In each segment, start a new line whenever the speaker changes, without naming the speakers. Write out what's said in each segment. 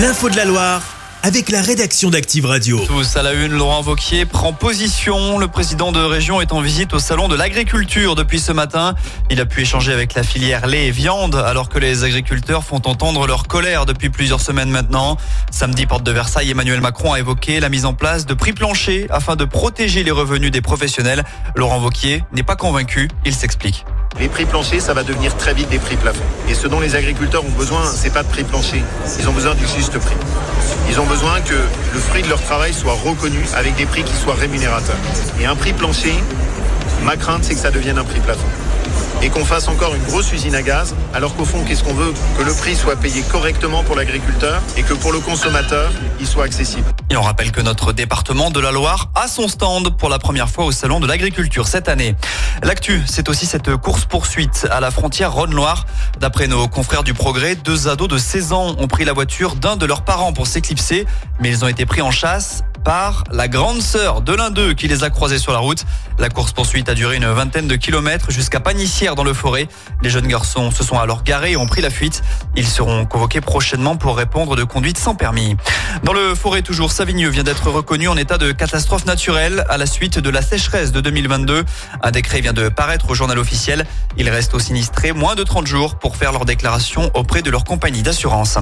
L'info de la Loire avec la rédaction d'Active Radio.
Tous à la une, Laurent Vauquier prend position. Le président de région est en visite au salon de l'agriculture depuis ce matin. Il a pu échanger avec la filière lait et viande alors que les agriculteurs font entendre leur colère depuis plusieurs semaines maintenant. Samedi, porte de Versailles, Emmanuel Macron a évoqué la mise en place de prix planchers afin de protéger les revenus des professionnels. Laurent Vauquier n'est pas convaincu, il s'explique.
Les prix planchers, ça va devenir très vite des prix plafonds. Et ce dont les agriculteurs ont besoin, c'est pas de prix planchers. Ils ont besoin du juste prix. Ils ont besoin que le fruit de leur travail soit reconnu avec des prix qui soient rémunérateurs. Et un prix plancher, ma crainte, c'est que ça devienne un prix plafond et qu'on fasse encore une grosse usine à gaz, alors qu'au fond, qu'est-ce qu'on veut Que le prix soit payé correctement pour l'agriculteur et que pour le consommateur, il soit accessible.
Et on rappelle que notre département de la Loire a son stand pour la première fois au Salon de l'Agriculture cette année. L'actu, c'est aussi cette course-poursuite à la frontière Rhône-Loire. D'après nos confrères du Progrès, deux ados de 16 ans ont pris la voiture d'un de leurs parents pour s'éclipser, mais ils ont été pris en chasse par la grande sœur de l'un d'eux qui les a croisés sur la route. La course-poursuite a duré une vingtaine de kilomètres jusqu'à Panissière dans le forêt. Les jeunes garçons se sont alors garés et ont pris la fuite. Ils seront convoqués prochainement pour répondre de conduite sans permis. Dans le forêt toujours, Savigneux vient d'être reconnu en état de catastrophe naturelle à la suite de la sécheresse de 2022. Un décret vient de paraître au journal officiel. Il reste aux sinistrés moins de 30 jours pour faire leur déclaration auprès de leur compagnie d'assurance.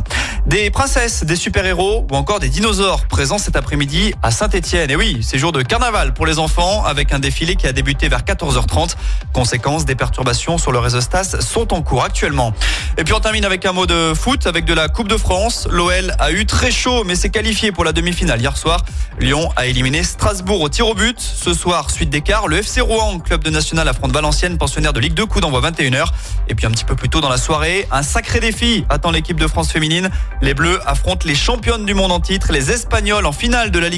Des princesses, des super-héros ou encore des dinosaures présents cet après-midi à Saint-Etienne. Et oui, c'est jour de carnaval pour les enfants avec un défilé qui a débuté vers 14h30. Conséquence, des perturbations sur le réseau Stas sont en cours actuellement. Et puis on termine avec un mot de foot avec de la Coupe de France. L'OL a eu très chaud mais s'est qualifié pour la demi-finale hier soir. Lyon a éliminé Strasbourg au tir au but. Ce soir, suite d'écart, le FC Rouen, club de national affronte Valenciennes, pensionnaire de Ligue 2, coup d'envoi 21h. Et puis un petit peu plus tôt dans la soirée, un sacré défi attend l'équipe de France féminine. Les Bleus affrontent les championnes du monde en titre, les Espagnols en finale de la Ligue